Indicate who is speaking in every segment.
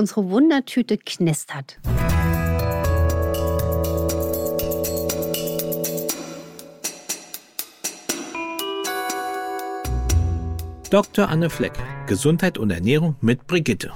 Speaker 1: Unsere Wundertüte knistert.
Speaker 2: Dr. Anne Fleck, Gesundheit und Ernährung mit Brigitte.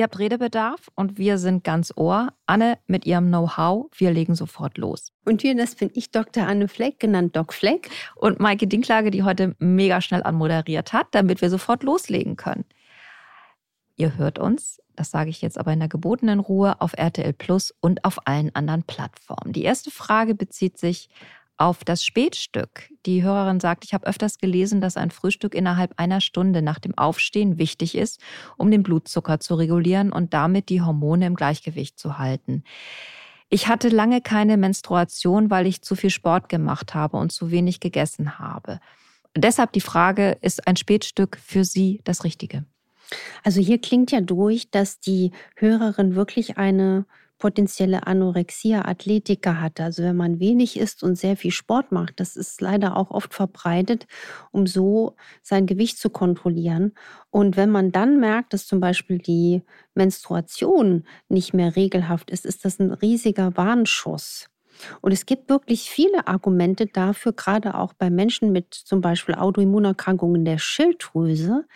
Speaker 3: Ihr habt Redebedarf und wir sind ganz Ohr. Anne mit ihrem Know-how, wir legen sofort los.
Speaker 1: Und hier, das bin ich, Dr. Anne Fleck, genannt Doc Fleck.
Speaker 3: Und Maike Dinklage, die heute mega schnell anmoderiert hat, damit wir sofort loslegen können. Ihr hört uns, das sage ich jetzt aber in der gebotenen Ruhe, auf RTL Plus und auf allen anderen Plattformen. Die erste Frage bezieht sich auf das Spätstück. Die Hörerin sagt, ich habe öfters gelesen, dass ein Frühstück innerhalb einer Stunde nach dem Aufstehen wichtig ist, um den Blutzucker zu regulieren und damit die Hormone im Gleichgewicht zu halten. Ich hatte lange keine Menstruation, weil ich zu viel Sport gemacht habe und zu wenig gegessen habe. Deshalb die Frage, ist ein Spätstück für Sie das Richtige?
Speaker 1: Also hier klingt ja durch, dass die Hörerin wirklich eine potenzielle Anorexia Athletica hat. Also wenn man wenig isst und sehr viel Sport macht, das ist leider auch oft verbreitet, um so sein Gewicht zu kontrollieren. Und wenn man dann merkt, dass zum Beispiel die Menstruation nicht mehr regelhaft ist, ist das ein riesiger Warnschuss. Und es gibt wirklich viele Argumente dafür, gerade auch bei Menschen mit zum Beispiel Autoimmunerkrankungen der Schilddrüse,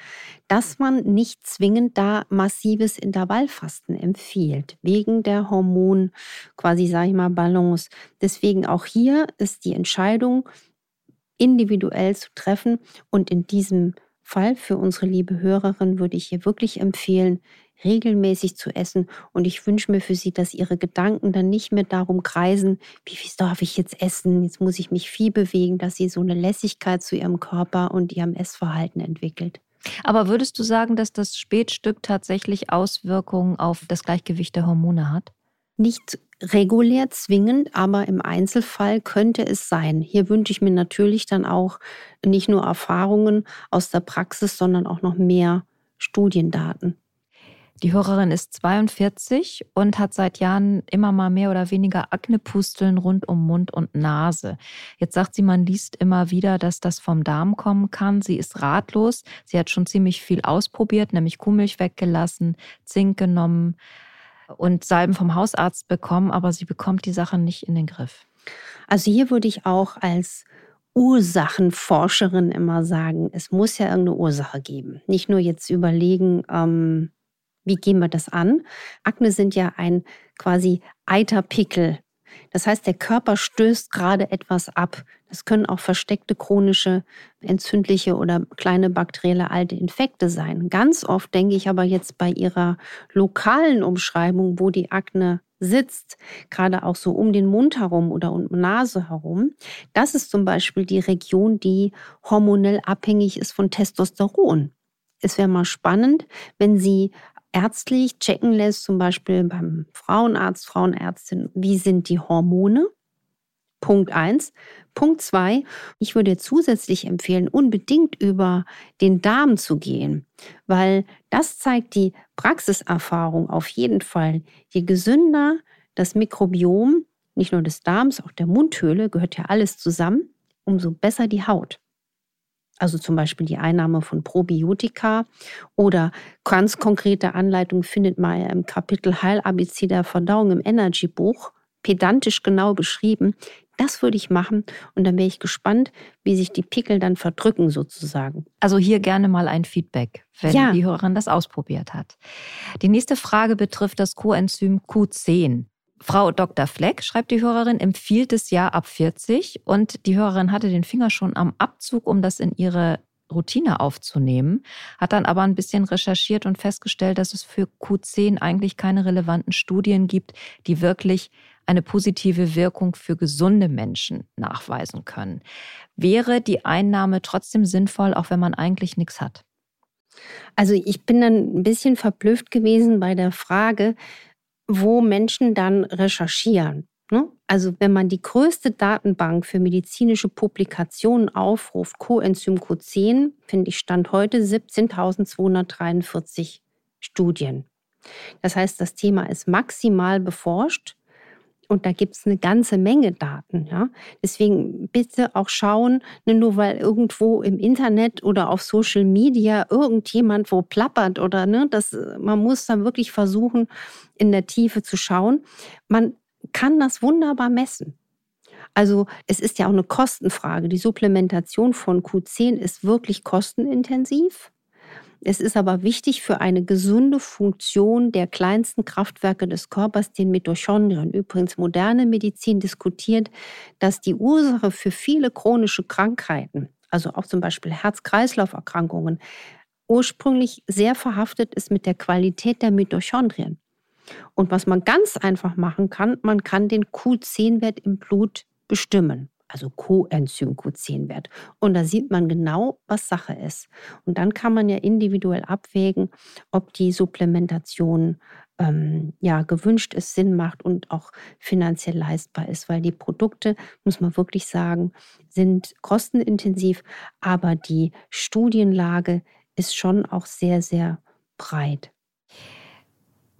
Speaker 1: dass man nicht zwingend da massives Intervallfasten empfiehlt, wegen der Hormon, quasi sage ich mal, Balance. Deswegen auch hier ist die Entscheidung individuell zu treffen und in diesem Fall für unsere liebe Hörerin würde ich hier wirklich empfehlen, regelmäßig zu essen. Und ich wünsche mir für sie, dass ihre Gedanken dann nicht mehr darum kreisen, wie viel darf ich jetzt essen, jetzt muss ich mich viel bewegen, dass sie so eine Lässigkeit zu ihrem Körper und ihrem Essverhalten entwickelt.
Speaker 3: Aber würdest du sagen, dass das Spätstück tatsächlich Auswirkungen auf das Gleichgewicht der Hormone hat?
Speaker 1: Nicht regulär zwingend, aber im Einzelfall könnte es sein. Hier wünsche ich mir natürlich dann auch nicht nur Erfahrungen aus der Praxis, sondern auch noch mehr Studiendaten.
Speaker 3: Die Hörerin ist 42 und hat seit Jahren immer mal mehr oder weniger Aknepusteln rund um Mund und Nase. Jetzt sagt sie, man liest immer wieder, dass das vom Darm kommen kann. Sie ist ratlos. Sie hat schon ziemlich viel ausprobiert, nämlich Kuhmilch weggelassen, Zink genommen und Salben vom Hausarzt bekommen, aber sie bekommt die Sache nicht in den Griff.
Speaker 1: Also hier würde ich auch als Ursachenforscherin immer sagen, es muss ja irgendeine Ursache geben. Nicht nur jetzt überlegen, ähm, wie gehen wir das an? Akne sind ja ein quasi Eiterpickel. Das heißt, der Körper stößt gerade etwas ab. Das können auch versteckte chronische, entzündliche oder kleine bakterielle alte Infekte sein. Ganz oft denke ich aber jetzt bei ihrer lokalen Umschreibung, wo die Akne sitzt, gerade auch so um den Mund herum oder um Nase herum. Das ist zum Beispiel die Region, die hormonell abhängig ist von Testosteron. Es wäre mal spannend, wenn Sie ärztlich checken lässt, zum Beispiel beim Frauenarzt, Frauenärztin, wie sind die Hormone? Punkt eins. Punkt zwei, ich würde zusätzlich empfehlen, unbedingt über den Darm zu gehen, weil das zeigt die Praxiserfahrung auf jeden Fall. Je gesünder das Mikrobiom, nicht nur des Darms, auch der Mundhöhle, gehört ja alles zusammen, umso besser die Haut also zum Beispiel die Einnahme von Probiotika oder ganz konkrete Anleitung findet man ja im Kapitel Heil-ABC der Verdauung im Energy-Buch, pedantisch genau beschrieben. Das würde ich machen und dann wäre ich gespannt, wie sich die Pickel dann verdrücken sozusagen.
Speaker 3: Also hier gerne mal ein Feedback, wenn ja. die Hörerin das ausprobiert hat. Die nächste Frage betrifft das Coenzym Q10. Frau Dr. Fleck, schreibt die Hörerin, empfiehlt es ja ab 40 und die Hörerin hatte den Finger schon am Abzug, um das in ihre Routine aufzunehmen, hat dann aber ein bisschen recherchiert und festgestellt, dass es für Q10 eigentlich keine relevanten Studien gibt, die wirklich eine positive Wirkung für gesunde Menschen nachweisen können. Wäre die Einnahme trotzdem sinnvoll, auch wenn man eigentlich nichts hat?
Speaker 1: Also ich bin dann ein bisschen verblüfft gewesen bei der Frage, wo Menschen dann recherchieren. Ne? Also wenn man die größte Datenbank für medizinische Publikationen aufruft, Coenzym Q10, finde ich Stand heute 17.243 Studien. Das heißt, das Thema ist maximal beforscht. Und da gibt es eine ganze Menge Daten. Ja? Deswegen bitte auch schauen, ne, nur weil irgendwo im Internet oder auf Social Media irgendjemand wo plappert oder ne, das, man muss dann wirklich versuchen, in der Tiefe zu schauen. Man kann das wunderbar messen. Also es ist ja auch eine Kostenfrage. Die Supplementation von Q10 ist wirklich kostenintensiv. Es ist aber wichtig für eine gesunde Funktion der kleinsten Kraftwerke des Körpers, den Mitochondrien. Übrigens, moderne Medizin diskutiert, dass die Ursache für viele chronische Krankheiten, also auch zum Beispiel Herz-Kreislauf-Erkrankungen, ursprünglich sehr verhaftet ist mit der Qualität der Mitochondrien. Und was man ganz einfach machen kann, man kann den Q10-Wert im Blut bestimmen also Coenzym Q10-Wert. Und da sieht man genau, was Sache ist. Und dann kann man ja individuell abwägen, ob die Supplementation ähm, ja gewünscht ist, Sinn macht und auch finanziell leistbar ist, weil die Produkte, muss man wirklich sagen, sind kostenintensiv, aber die Studienlage ist schon auch sehr, sehr breit.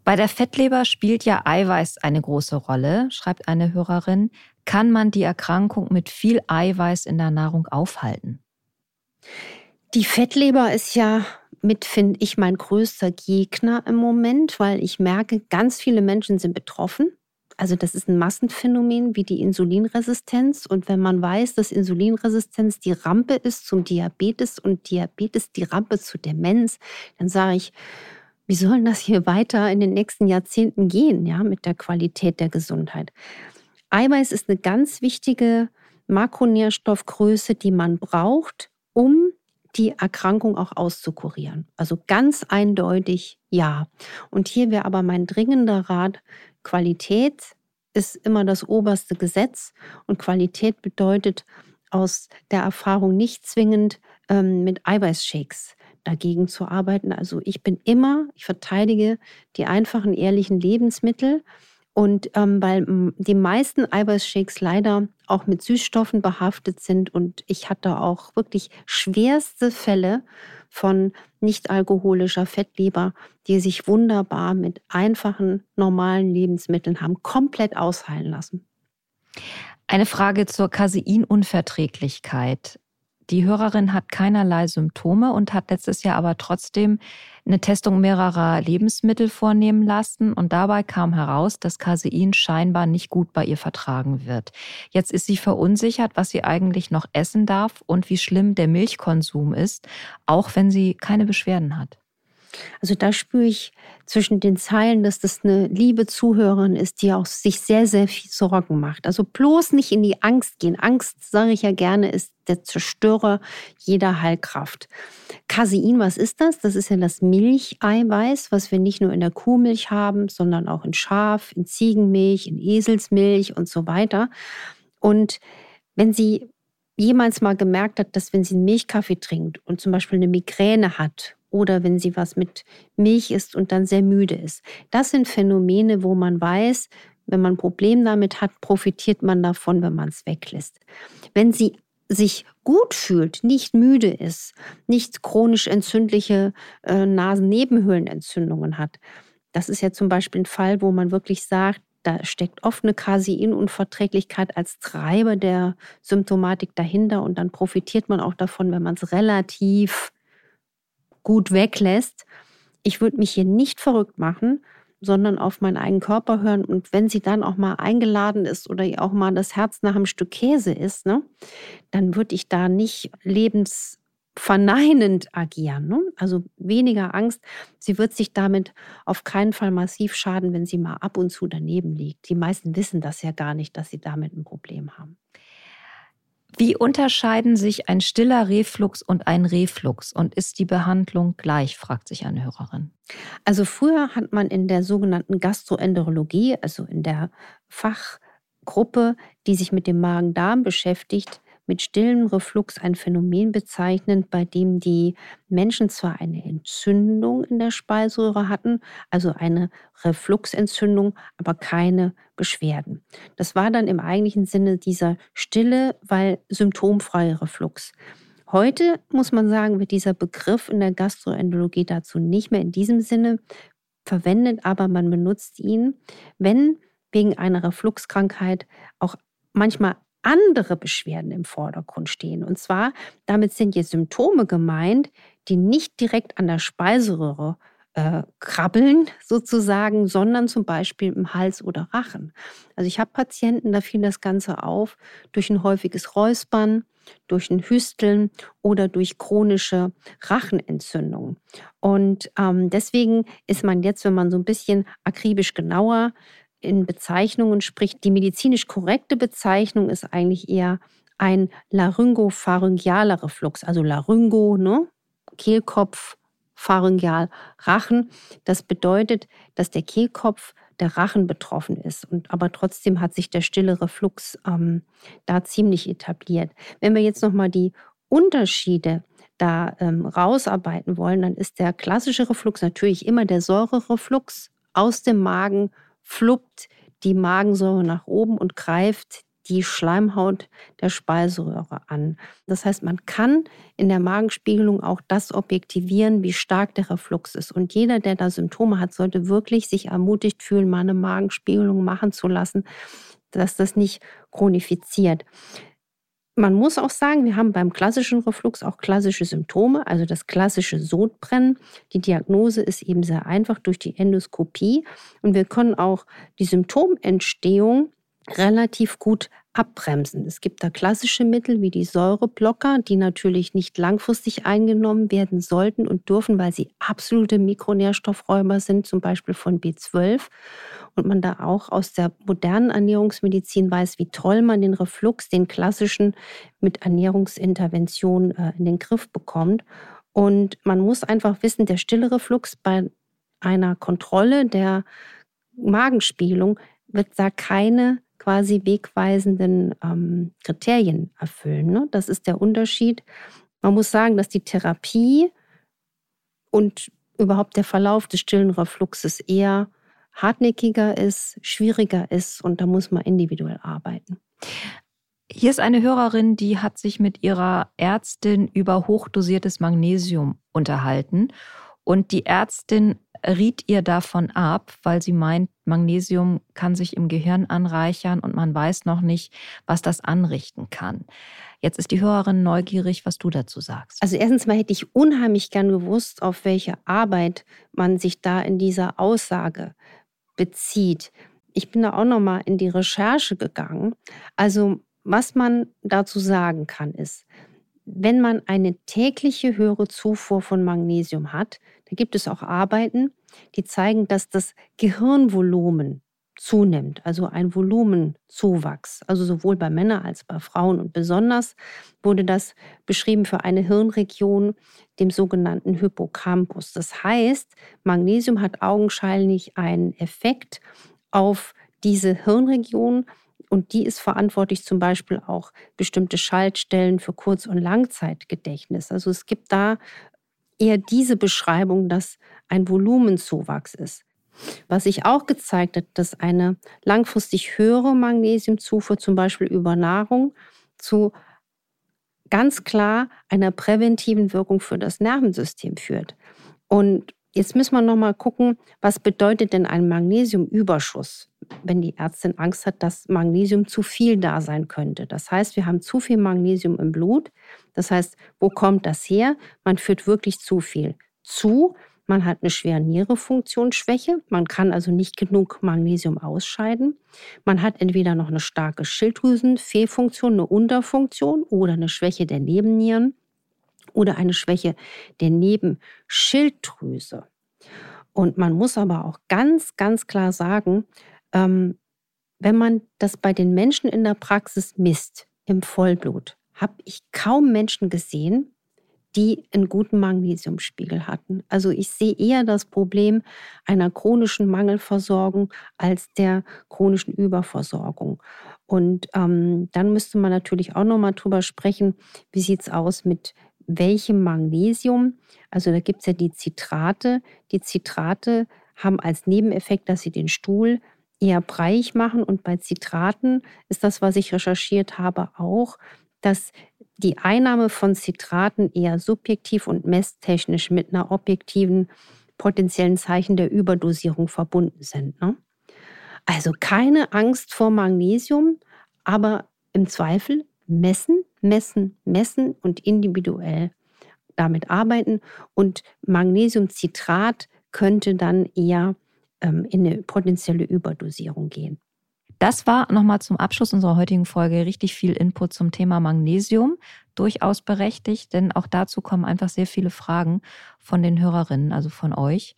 Speaker 3: Bei der Fettleber spielt ja Eiweiß eine große Rolle, schreibt eine Hörerin. Kann man die Erkrankung mit viel Eiweiß in der Nahrung aufhalten?
Speaker 1: Die Fettleber ist ja mit, finde ich, mein größter Gegner im Moment, weil ich merke, ganz viele Menschen sind betroffen. Also das ist ein Massenphänomen wie die Insulinresistenz. Und wenn man weiß, dass Insulinresistenz die Rampe ist zum Diabetes und Diabetes die Rampe zu Demenz, dann sage ich, wie soll das hier weiter in den nächsten Jahrzehnten gehen, ja, mit der Qualität der Gesundheit? Eiweiß ist eine ganz wichtige Makronährstoffgröße, die man braucht, um die Erkrankung auch auszukurieren. Also ganz eindeutig ja. Und hier wäre aber mein dringender Rat, Qualität ist immer das oberste Gesetz und Qualität bedeutet aus der Erfahrung nicht zwingend ähm, mit Eiweißshakes dagegen zu arbeiten. Also ich bin immer, ich verteidige die einfachen, ehrlichen Lebensmittel und ähm, weil die meisten Eiweißshakes leider auch mit Süßstoffen behaftet sind und ich hatte auch wirklich schwerste Fälle von nicht alkoholischer Fettleber, die sich wunderbar mit einfachen, normalen Lebensmitteln haben komplett ausheilen lassen.
Speaker 3: Eine Frage zur Caseinunverträglichkeit. Die Hörerin hat keinerlei Symptome und hat letztes Jahr aber trotzdem eine Testung mehrerer Lebensmittel vornehmen lassen und dabei kam heraus, dass Casein scheinbar nicht gut bei ihr vertragen wird. Jetzt ist sie verunsichert, was sie eigentlich noch essen darf und wie schlimm der Milchkonsum ist, auch wenn sie keine Beschwerden hat.
Speaker 1: Also da spüre ich zwischen den Zeilen, dass das eine liebe Zuhörerin ist, die auch sich sehr, sehr viel Sorgen macht. Also bloß nicht in die Angst gehen. Angst, sage ich ja gerne, ist der Zerstörer jeder Heilkraft. Casein, was ist das? Das ist ja das Milcheiweiß, was wir nicht nur in der Kuhmilch haben, sondern auch in Schaf, in Ziegenmilch, in Eselsmilch und so weiter. Und wenn Sie jemals mal gemerkt hat, dass wenn sie einen Milchkaffee trinkt und zum Beispiel eine Migräne hat oder wenn sie was mit Milch isst und dann sehr müde ist. Das sind Phänomene, wo man weiß, wenn man ein Problem damit hat, profitiert man davon, wenn man es weglässt. Wenn sie sich gut fühlt, nicht müde ist, nicht chronisch entzündliche äh, Nasennebenhöhlenentzündungen hat. Das ist ja zum Beispiel ein Fall, wo man wirklich sagt, da steckt oft eine Caseinunverträglichkeit als Treiber der Symptomatik dahinter und dann profitiert man auch davon, wenn man es relativ gut weglässt. Ich würde mich hier nicht verrückt machen, sondern auf meinen eigenen Körper hören. Und wenn sie dann auch mal eingeladen ist oder auch mal das Herz nach einem Stück Käse ist, ne, dann würde ich da nicht lebensverneinend agieren. Ne? Also weniger Angst. Sie wird sich damit auf keinen Fall massiv schaden, wenn sie mal ab und zu daneben liegt. Die meisten wissen das ja gar nicht, dass sie damit ein Problem haben.
Speaker 3: Wie unterscheiden sich ein stiller Reflux und ein Reflux und ist die Behandlung gleich, fragt sich eine Hörerin.
Speaker 1: Also früher hat man in der sogenannten Gastroenterologie, also in der Fachgruppe, die sich mit dem Magen-Darm beschäftigt, mit stillem Reflux ein Phänomen bezeichnet, bei dem die Menschen zwar eine Entzündung in der Speiseröhre hatten, also eine Refluxentzündung, aber keine Beschwerden. Das war dann im eigentlichen Sinne dieser stille, weil symptomfreie Reflux. Heute muss man sagen, wird dieser Begriff in der Gastroenterologie dazu nicht mehr in diesem Sinne verwendet, aber man benutzt ihn, wenn wegen einer Refluxkrankheit auch manchmal andere Beschwerden im Vordergrund stehen. Und zwar, damit sind jetzt Symptome gemeint, die nicht direkt an der Speiseröhre äh, krabbeln sozusagen, sondern zum Beispiel im Hals oder Rachen. Also ich habe Patienten, da fiel das Ganze auf durch ein häufiges Räuspern, durch ein Hüsteln oder durch chronische Rachenentzündungen. Und ähm, deswegen ist man jetzt, wenn man so ein bisschen akribisch genauer in Bezeichnungen spricht, die medizinisch korrekte Bezeichnung ist eigentlich eher ein laryngopharyngealer Reflux, also Laryngo, ne? Kehlkopf, Pharyngeal, Rachen. Das bedeutet, dass der Kehlkopf der Rachen betroffen ist. Und aber trotzdem hat sich der stille Reflux ähm, da ziemlich etabliert. Wenn wir jetzt nochmal die Unterschiede da ähm, rausarbeiten wollen, dann ist der klassische Reflux natürlich immer der Säurereflux aus dem Magen fluppt die Magensäure nach oben und greift die Schleimhaut der Speiseröhre an. Das heißt, man kann in der Magenspiegelung auch das objektivieren, wie stark der Reflux ist. Und jeder, der da Symptome hat, sollte wirklich sich ermutigt fühlen, mal eine Magenspiegelung machen zu lassen, dass das nicht chronifiziert. Man muss auch sagen, wir haben beim klassischen Reflux auch klassische Symptome, also das klassische Sodbrennen. Die Diagnose ist eben sehr einfach durch die Endoskopie und wir können auch die Symptomentstehung relativ gut abbremsen. Es gibt da klassische Mittel wie die Säureblocker, die natürlich nicht langfristig eingenommen werden sollten und dürfen, weil sie absolute Mikronährstoffräuber sind, zum Beispiel von B12. Und man da auch aus der modernen Ernährungsmedizin weiß, wie toll man den Reflux, den klassischen, mit Ernährungsintervention äh, in den Griff bekommt. Und man muss einfach wissen, der stille Reflux bei einer Kontrolle der Magenspiegelung wird da keine quasi wegweisenden ähm, Kriterien erfüllen. Ne? Das ist der Unterschied. Man muss sagen, dass die Therapie und überhaupt der Verlauf des stillen Refluxes eher hartnäckiger ist, schwieriger ist und da muss man individuell arbeiten.
Speaker 3: Hier ist eine Hörerin, die hat sich mit ihrer Ärztin über hochdosiertes Magnesium unterhalten und die Ärztin riet ihr davon ab, weil sie meint, Magnesium kann sich im Gehirn anreichern und man weiß noch nicht, was das anrichten kann. Jetzt ist die Hörerin neugierig, was du dazu sagst.
Speaker 1: Also erstens mal hätte ich unheimlich gern gewusst, auf welche Arbeit man sich da in dieser Aussage bezieht. Ich bin da auch noch mal in die Recherche gegangen. Also was man dazu sagen kann ist, wenn man eine tägliche höhere Zufuhr von Magnesium hat, da gibt es auch Arbeiten, die zeigen, dass das Gehirnvolumen zunimmt, also ein Volumenzuwachs, also sowohl bei Männern als bei Frauen. Und besonders wurde das beschrieben für eine Hirnregion, dem sogenannten Hippocampus. Das heißt, Magnesium hat augenscheinlich einen Effekt auf diese Hirnregion, und die ist verantwortlich zum Beispiel auch bestimmte Schaltstellen für Kurz- und Langzeitgedächtnis. Also es gibt da eher diese Beschreibung, dass ein Volumenzuwachs ist. Was sich auch gezeigt hat, dass eine langfristig höhere Magnesiumzufuhr, zum Beispiel über Nahrung, zu ganz klar einer präventiven Wirkung für das Nervensystem führt. Und Jetzt müssen wir noch mal gucken, was bedeutet denn ein Magnesiumüberschuss, wenn die Ärztin Angst hat, dass Magnesium zu viel da sein könnte. Das heißt, wir haben zu viel Magnesium im Blut. Das heißt, wo kommt das her? Man führt wirklich zu viel zu. Man hat eine schwere Nierefunktionsschwäche. Man kann also nicht genug Magnesium ausscheiden. Man hat entweder noch eine starke Schilddrüsenfehlfunktion, eine Unterfunktion oder eine Schwäche der Nebennieren oder eine Schwäche der Nebenschilddrüse. Und man muss aber auch ganz, ganz klar sagen, ähm, wenn man das bei den Menschen in der Praxis misst, im Vollblut, habe ich kaum Menschen gesehen, die einen guten Magnesiumspiegel hatten. Also ich sehe eher das Problem einer chronischen Mangelversorgung als der chronischen Überversorgung. Und ähm, dann müsste man natürlich auch noch mal drüber sprechen, wie sieht es aus mit welchem Magnesium. Also da gibt es ja die Zitrate. Die Zitrate haben als Nebeneffekt, dass sie den Stuhl eher breiig machen. Und bei Zitraten ist das, was ich recherchiert habe, auch, dass die Einnahme von Zitraten eher subjektiv und messtechnisch mit einer objektiven potenziellen Zeichen der Überdosierung verbunden sind. Ne? Also keine Angst vor Magnesium, aber im Zweifel messen, messen, messen und individuell damit arbeiten. Und Magnesiumcitrat könnte dann eher ähm, in eine potenzielle Überdosierung gehen.
Speaker 3: Das war nochmal zum Abschluss unserer heutigen Folge richtig viel Input zum Thema Magnesium. Durchaus berechtigt, denn auch dazu kommen einfach sehr viele Fragen von den Hörerinnen, also von euch.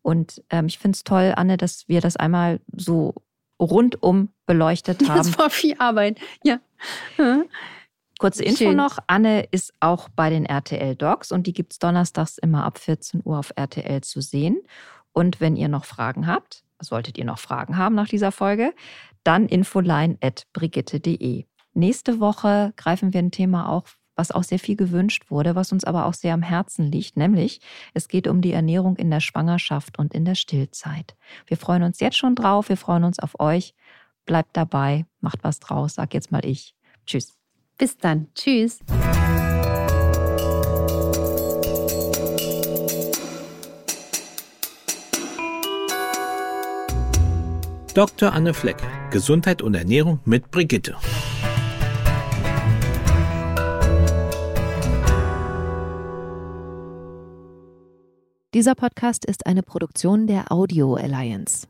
Speaker 3: Und ähm, ich finde es toll, Anne, dass wir das einmal so rundum beleuchtet haben.
Speaker 1: Das war viel Arbeit, ja.
Speaker 3: Kurze Info Schön. noch, Anne ist auch bei den RTL Docs und die gibt es donnerstags immer ab 14 Uhr auf RTL zu sehen. Und wenn ihr noch Fragen habt, solltet ihr noch Fragen haben nach dieser Folge, dann infoline.brigitte.de. Nächste Woche greifen wir ein Thema auf, was auch sehr viel gewünscht wurde, was uns aber auch sehr am Herzen liegt, nämlich es geht um die Ernährung in der Schwangerschaft und in der Stillzeit. Wir freuen uns jetzt schon drauf, wir freuen uns auf euch. Bleibt dabei, macht was draus, sag jetzt mal ich. Tschüss.
Speaker 1: Bis dann. Tschüss.
Speaker 2: Dr. Anne Fleck, Gesundheit und Ernährung mit Brigitte.
Speaker 4: Dieser Podcast ist eine Produktion der Audio Alliance.